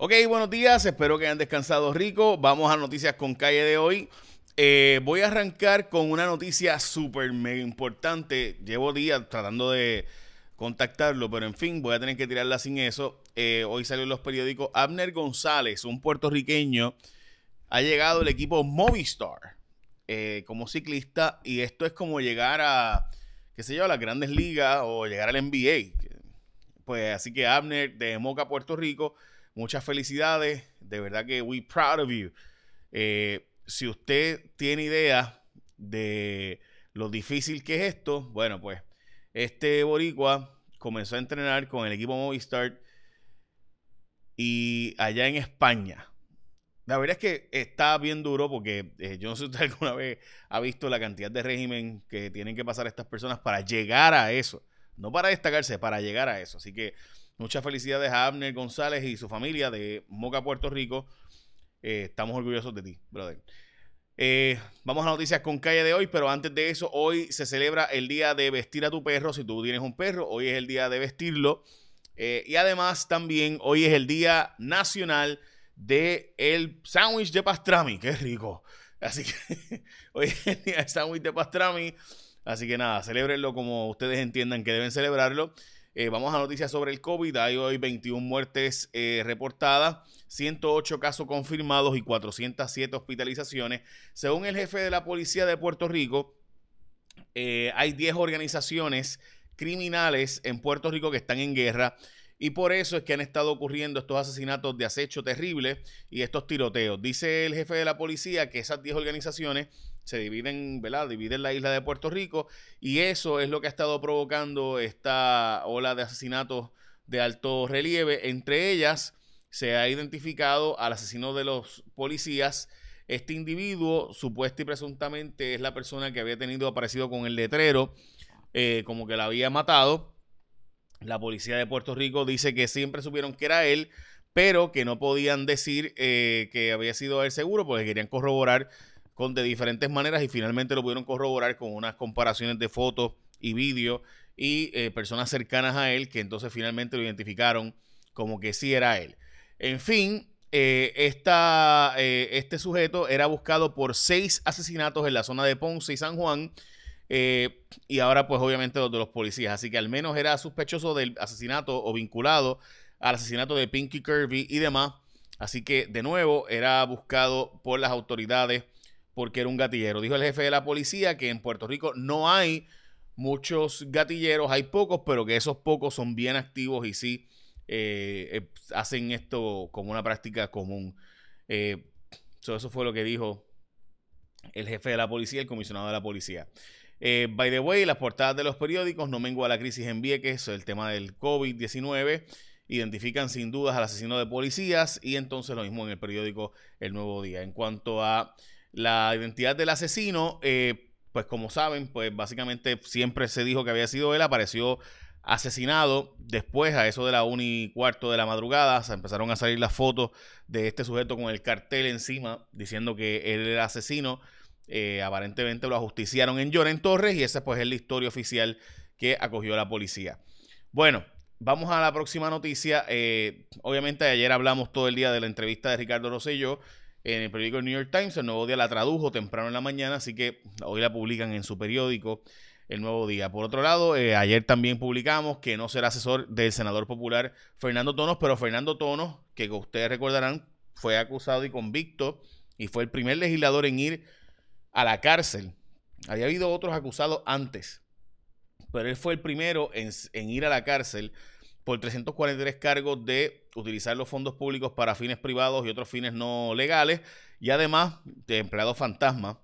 Ok, buenos días, espero que hayan descansado rico. Vamos a noticias con calle de hoy. Eh, voy a arrancar con una noticia súper mega importante. Llevo días tratando de contactarlo, pero en fin, voy a tener que tirarla sin eso. Eh, hoy salió en los periódicos Abner González, un puertorriqueño, ha llegado el equipo Movistar eh, como ciclista y esto es como llegar a, qué sé yo, a las grandes ligas o llegar al NBA. Pues así que Abner de Moca, Puerto Rico Muchas felicidades. De verdad que we proud of you. Eh, si usted tiene idea de lo difícil que es esto, bueno, pues este boricua comenzó a entrenar con el equipo Movistar y allá en España. La verdad es que está bien duro porque eh, yo no sé si usted alguna vez ha visto la cantidad de régimen que tienen que pasar estas personas para llegar a eso. No para destacarse, para llegar a eso. Así que Muchas felicidades a Abner González y su familia de Moca, Puerto Rico. Eh, estamos orgullosos de ti, brother. Eh, vamos a noticias con calle de hoy, pero antes de eso, hoy se celebra el día de vestir a tu perro. Si tú tienes un perro, hoy es el día de vestirlo. Eh, y además también hoy es el día nacional de el sándwich de pastrami. Qué rico. Así que hoy es el día del sándwich de pastrami. Así que nada, celebrenlo como ustedes entiendan que deben celebrarlo. Eh, vamos a noticias sobre el COVID. Hay hoy 21 muertes eh, reportadas, 108 casos confirmados y 407 hospitalizaciones. Según el jefe de la policía de Puerto Rico, eh, hay 10 organizaciones criminales en Puerto Rico que están en guerra. Y por eso es que han estado ocurriendo estos asesinatos de acecho terribles y estos tiroteos. Dice el jefe de la policía que esas 10 organizaciones se dividen, ¿verdad? Dividen la isla de Puerto Rico y eso es lo que ha estado provocando esta ola de asesinatos de alto relieve. Entre ellas se ha identificado al asesino de los policías. Este individuo, supuesto y presuntamente, es la persona que había tenido aparecido con el letrero, eh, como que la había matado. La policía de Puerto Rico dice que siempre supieron que era él, pero que no podían decir eh, que había sido él seguro porque querían corroborar con, de diferentes maneras y finalmente lo pudieron corroborar con unas comparaciones de fotos y vídeos y eh, personas cercanas a él que entonces finalmente lo identificaron como que sí era él. En fin, eh, eh, este sujeto era buscado por seis asesinatos en la zona de Ponce y San Juan. y ahora, pues, obviamente, los de los policías. Así que al menos era sospechoso del asesinato o vinculado al asesinato de Pinky Kirby y demás. Así que, de nuevo, era buscado por las autoridades porque era un gatillero. Dijo el jefe de la policía que en Puerto Rico no hay muchos gatilleros, hay pocos, pero que esos pocos son bien activos y sí eh, eh, hacen esto como una práctica común. Eh, eso fue lo que dijo el jefe de la policía, el comisionado de la policía. by the way, las portadas de los periódicos no mengua la crisis en Vieques, el tema del COVID-19 identifican sin dudas al asesino de policías y entonces lo mismo en el periódico El Nuevo Día. En cuanto a la identidad del asesino, eh, pues como saben, pues básicamente siempre se dijo que había sido él, apareció asesinado. Después, a eso de la 1 y cuarto de la madrugada, se empezaron a salir las fotos de este sujeto con el cartel encima diciendo que él era asesino. Eh, aparentemente lo ajusticiaron en Lloren Torres y esa pues es la historia oficial que acogió la policía. Bueno, vamos a la próxima noticia. Eh, obviamente ayer hablamos todo el día de la entrevista de Ricardo Rosselló en el periódico New York Times. El Nuevo Día la tradujo temprano en la mañana, así que hoy la publican en su periódico El Nuevo Día. Por otro lado, eh, ayer también publicamos que no será asesor del senador popular Fernando Tonos, pero Fernando Tonos, que ustedes recordarán, fue acusado y convicto y fue el primer legislador en ir a la cárcel. Había habido otros acusados antes, pero él fue el primero en, en ir a la cárcel por 343 cargos de utilizar los fondos públicos para fines privados y otros fines no legales, y además de empleado fantasma,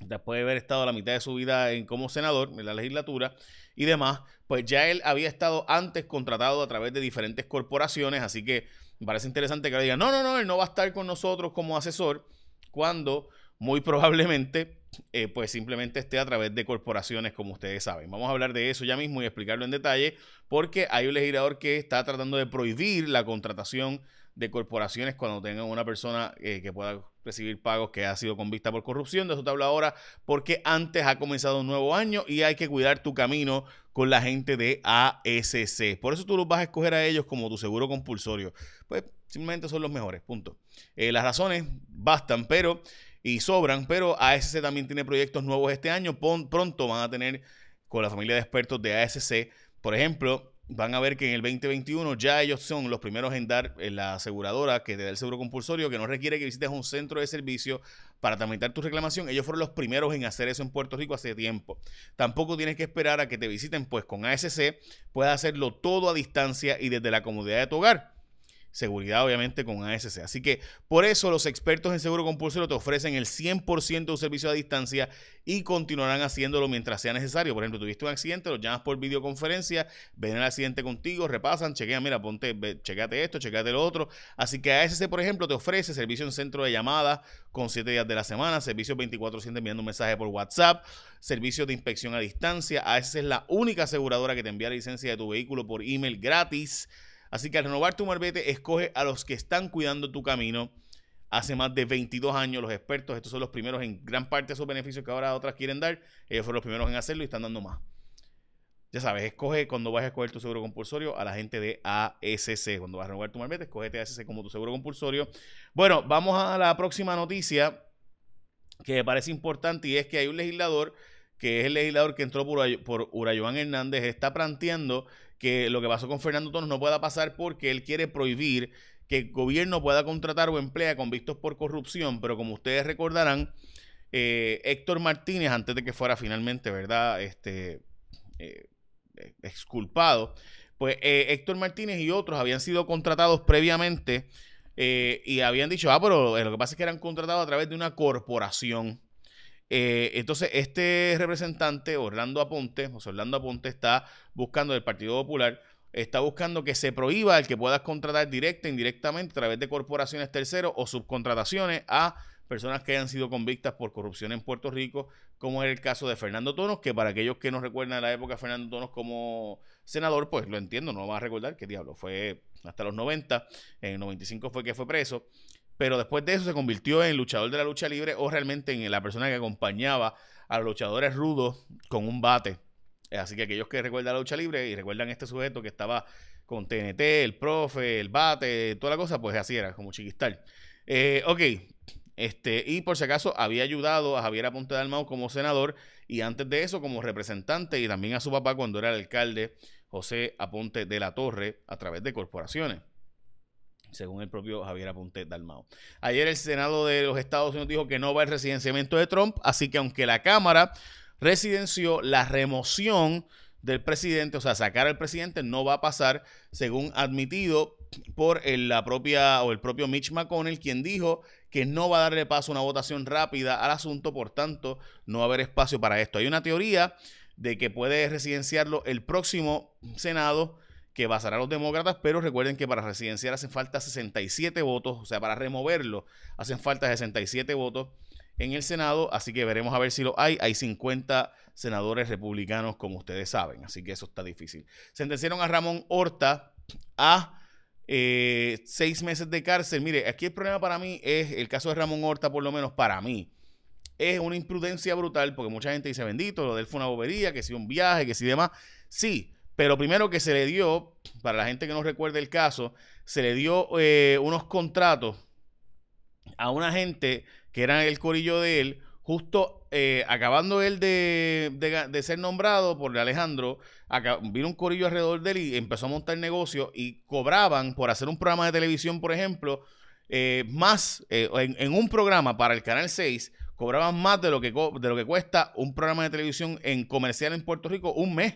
después de haber estado la mitad de su vida en, como senador en la legislatura y demás, pues ya él había estado antes contratado a través de diferentes corporaciones, así que me parece interesante que le digan, no, no, no, él no va a estar con nosotros como asesor, cuando muy probablemente eh, pues simplemente esté a través de corporaciones, como ustedes saben. Vamos a hablar de eso ya mismo y explicarlo en detalle, porque hay un legislador que está tratando de prohibir la contratación de corporaciones cuando tengan una persona eh, que pueda recibir pagos que ha sido convicta por corrupción. De eso te hablo ahora porque antes ha comenzado un nuevo año y hay que cuidar tu camino con la gente de ASC. Por eso tú los vas a escoger a ellos como tu seguro compulsorio. Pues simplemente son los mejores, punto. Eh, las razones bastan, pero y sobran, pero ASC también tiene proyectos nuevos este año. Pronto van a tener con la familia de expertos de ASC, por ejemplo, van a ver que en el 2021 ya ellos son los primeros en dar en la aseguradora que te da el seguro compulsorio, que no requiere que visites un centro de servicio para tramitar tu reclamación. Ellos fueron los primeros en hacer eso en Puerto Rico hace tiempo. Tampoco tienes que esperar a que te visiten, pues con ASC puedes hacerlo todo a distancia y desde la comodidad de tu hogar seguridad obviamente con ASC. Así que por eso los expertos en seguro compulsorio te ofrecen el 100% de servicio a distancia y continuarán haciéndolo mientras sea necesario. Por ejemplo, tuviste un accidente, los llamas por videoconferencia, ven el accidente contigo, repasan, chequean, mira, ponte, chequeate esto, chequeate lo otro. Así que ASC, por ejemplo, te ofrece servicio en centro de llamadas con 7 días de la semana, servicio 24/7 enviando un mensaje por WhatsApp, servicio de inspección a distancia. ASC es la única aseguradora que te envía la licencia de tu vehículo por email gratis. Así que al renovar tu marbete, escoge a los que están cuidando tu camino. Hace más de 22 años los expertos, estos son los primeros en gran parte de esos beneficios que ahora otras quieren dar. Ellos fueron los primeros en hacerlo y están dando más. Ya sabes, escoge cuando vas a escoger tu seguro compulsorio a la gente de ASC. Cuando vas a renovar tu marbete, escogete ASC como tu seguro compulsorio. Bueno, vamos a la próxima noticia que me parece importante y es que hay un legislador que es el legislador que entró por, por Urayoan Hernández, está planteando que lo que pasó con Fernando Tonos no pueda pasar porque él quiere prohibir que el gobierno pueda contratar o emplea convictos por corrupción, pero como ustedes recordarán, eh, Héctor Martínez, antes de que fuera finalmente, ¿verdad? Este, eh, exculpado, pues eh, Héctor Martínez y otros habían sido contratados previamente y habían dicho, ah, pero lo que pasa es que eran contratados a través de una corporación. Eh, entonces, este representante, Orlando Aponte, José Orlando Aponte, está buscando del Partido Popular, está buscando que se prohíba el que puedas contratar directa e indirectamente a través de corporaciones terceros o subcontrataciones a personas que hayan sido convictas por corrupción en Puerto Rico, como es el caso de Fernando Tonos, que para aquellos que no recuerdan la época de Fernando Tonos como senador, pues lo entiendo, no lo van a recordar, que diablo, fue hasta los 90, en el 95 fue que fue preso, pero después de eso se convirtió en luchador de la lucha libre o realmente en la persona que acompañaba a los luchadores rudos con un bate. Así que aquellos que recuerdan la lucha libre y recuerdan este sujeto que estaba con TNT, el profe, el bate, toda la cosa, pues así era, como chiquistal. Eh, ok, este, y por si acaso había ayudado a Javier Aponte Dalmau como senador y antes de eso como representante y también a su papá cuando era alcalde José Aponte de la Torre a través de corporaciones según el propio Javier Aponte Dalmao. Ayer el Senado de los Estados Unidos dijo que no va el residenciamiento de Trump, así que aunque la Cámara residenció la remoción del presidente, o sea, sacar al presidente no va a pasar, según admitido por la propia o el propio Mitch McConnell, quien dijo que no va a darle paso a una votación rápida al asunto, por tanto, no va a haber espacio para esto. Hay una teoría de que puede residenciarlo el próximo Senado que basará a los demócratas, pero recuerden que para residenciar hacen falta 67 votos, o sea, para removerlo hacen falta 67 votos en el Senado, así que veremos a ver si lo hay. Hay 50 senadores republicanos, como ustedes saben, así que eso está difícil. Sentenciaron a Ramón Horta a eh, seis meses de cárcel. Mire, aquí el problema para mí es el caso de Ramón Horta, por lo menos para mí. Es una imprudencia brutal porque mucha gente dice, bendito, lo de él fue una bobería, que si un viaje, que si demás. Sí, pero primero que se le dio, para la gente que no recuerde el caso, se le dio eh, unos contratos a una gente que era el corillo de él, justo eh, acabando él de, ser nombrado por Alejandro, vino un corillo alrededor de él y empezó a montar negocio y cobraban por hacer un programa de televisión, por ejemplo, eh, más en, en, un programa para el Canal 6, cobraban más de lo, que, de lo que cuesta un programa de televisión en comercial en Puerto Rico un mes.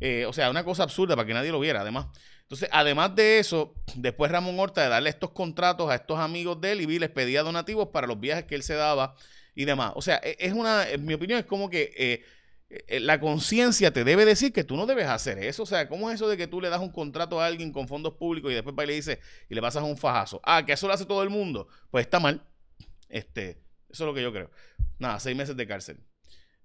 Eh, o sea, una cosa absurda para que nadie lo viera, además. Entonces, además de eso, después Ramón Horta de darle estos contratos a estos amigos de él y les pedía donativos para los viajes que él se daba y demás. O sea, e, es una, en mi opinión, es como que eh, eh, la conciencia te debe decir que tú no debes hacer eso. O sea, ¿cómo es eso de que tú le das un contrato a alguien con fondos públicos y después va y le dices y le pasas un fajazo? Ah, que eso lo hace todo el mundo. Pues está mal. Este, eso es lo que yo creo. Nada, seis meses de cárcel.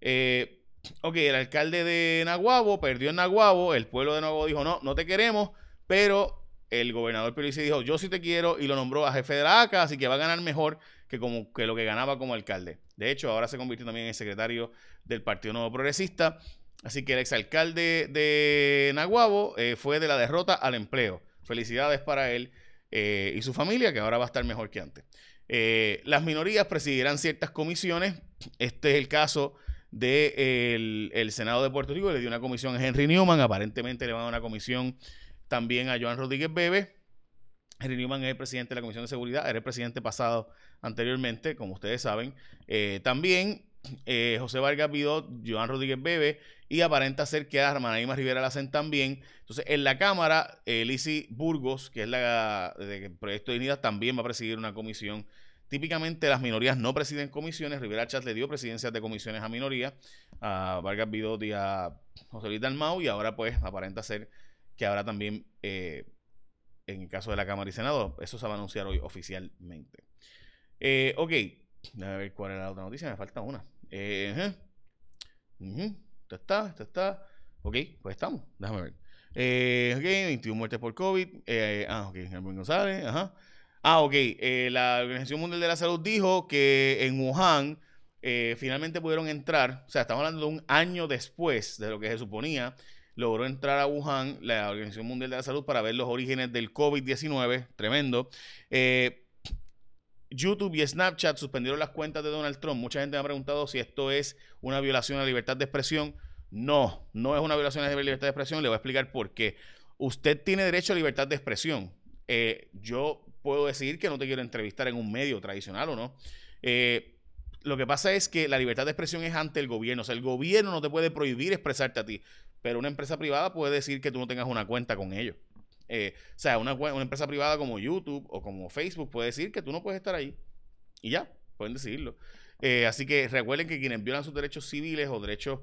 Eh, ok, el alcalde de Naguabo perdió en Naguabo, el pueblo de Naguabo dijo, no, no te queremos, pero el gobernador Pierluisi dijo, yo sí te quiero y lo nombró a jefe de la ACA, así que va a ganar mejor que, como, que lo que ganaba como alcalde. De hecho, ahora se convirtió también en secretario del Partido Nuevo Progresista. Así que el exalcalde de Naguabo eh, fue de la derrota al empleo. Felicidades para él eh, y su familia, que ahora va a estar mejor que antes. Eh, las minorías presidirán ciertas comisiones. Este es el caso del el Senado de Puerto Rico. Le dio una comisión a Henry Newman. Aparentemente le van a dar una comisión también a Joan Rodríguez Bebe. Henry Newman es el presidente de la Comisión de Seguridad, era el presidente pasado anteriormente, como ustedes saben. Eh, también eh, José Vargas Vidot, Joan Rodríguez Bebe y aparenta ser que a Armanaíma Rivera la hacen también. Entonces, en la Cámara, eh, Burgos, que es la de Proyecto de Unidad, también va a presidir una comisión. Típicamente las minorías no presiden comisiones. Rivera Chat le dio presidencias de comisiones a minorías, a Vargas Vidot y a José Luis Dalmau, y ahora pues aparenta ser que habrá también, eh, en el caso de la Cámara y Senado, eso se va a anunciar hoy oficialmente. Eh, ok, a ver cuál era la otra noticia, me falta una. Eh, Esto está, esto está. Ok, pues estamos, déjame ver. Eh, ok, 21 muertes por COVID. Eh, ah, ok, Germán González, ajá. Ah, ok, la Organización Mundial de la Salud dijo que en Wuhan finalmente pudieron entrar, o sea, estamos hablando de un año después de lo que se suponía logró entrar a Wuhan, la Organización Mundial de la Salud, para ver los orígenes del COVID-19. Tremendo. Eh, YouTube y Snapchat suspendieron las cuentas de Donald Trump. Mucha gente me ha preguntado si esto es una violación a la libertad de expresión. No, no es una violación a la libertad de expresión. Le voy a explicar por qué. Usted tiene derecho a libertad de expresión. Eh, yo puedo decir que no te quiero entrevistar en un medio tradicional o no. Eh, lo que pasa es que la libertad de expresión es ante el gobierno. O sea, el gobierno no te puede prohibir expresarte a ti. Pero una empresa privada puede decir que tú no tengas una cuenta con ellos. Eh, o sea, una, empresa privada como YouTube o como Facebook puede decir que tú no puedes estar ahí. Y ya, pueden decidirlo. Eh, así que recuerden que quienes violan sus derechos civiles o derechos,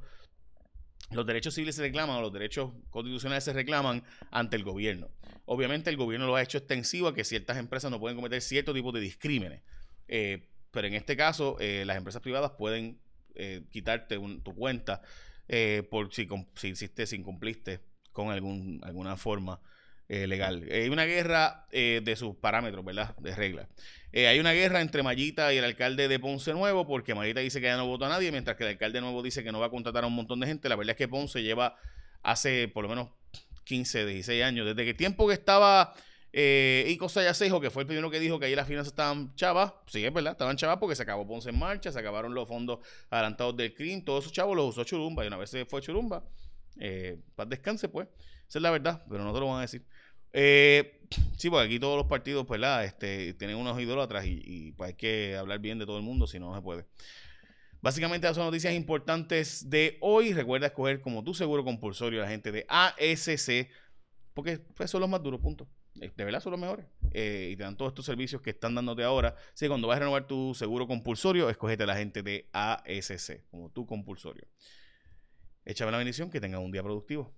los derechos civiles se reclaman o los derechos constitucionales se reclaman ante el gobierno. Obviamente el gobierno lo ha hecho extensivo a que ciertas empresas no pueden cometer cierto tipo de discrímenes. Eh, pero en este caso, las empresas privadas pueden quitarte tu cuenta eh, por si, si hiciste, si incumpliste con algún, alguna forma eh, legal. Hay una guerra eh, de sus parámetros, ¿verdad? De reglas. hay una guerra entre Mayita y el alcalde de Ponce Nuevo, porque Mayita dice que ya no votó a nadie, mientras que el alcalde nuevo dice que no va a contratar a un montón de gente. La verdad es que Ponce lleva hace por lo menos 15, 16 años, desde que tiempo que estaba eh, y Cosa Yacejo, que fue el primero que dijo que ahí las finanzas estaban chavas, sí, es verdad, estaban chavas porque se acabó Ponce en marcha, se acabaron los fondos adelantados del CRIM, todos esos chavos los usó Churumba y una vez se fue Churumba, eh, para descanse pues, esa es la verdad, pero no te lo van a decir. Eh, sí, porque aquí todos los partidos, pues, la, este, tienen unos idólatras y, y pues hay que hablar bien de todo el mundo, si no, no se puede. Básicamente esas son noticias importantes de hoy. Recuerda escoger como tu seguro compulsorio a la gente de ASC, porque pues, son los más duros, punto. Eh, de verdad son los mejores. Eh, y te dan todos estos servicios que están dándote ahora. Así cuando vas a renovar tu seguro compulsorio, escogete a la gente de ASC como tu compulsorio. Échame la bendición, que tengan un día productivo.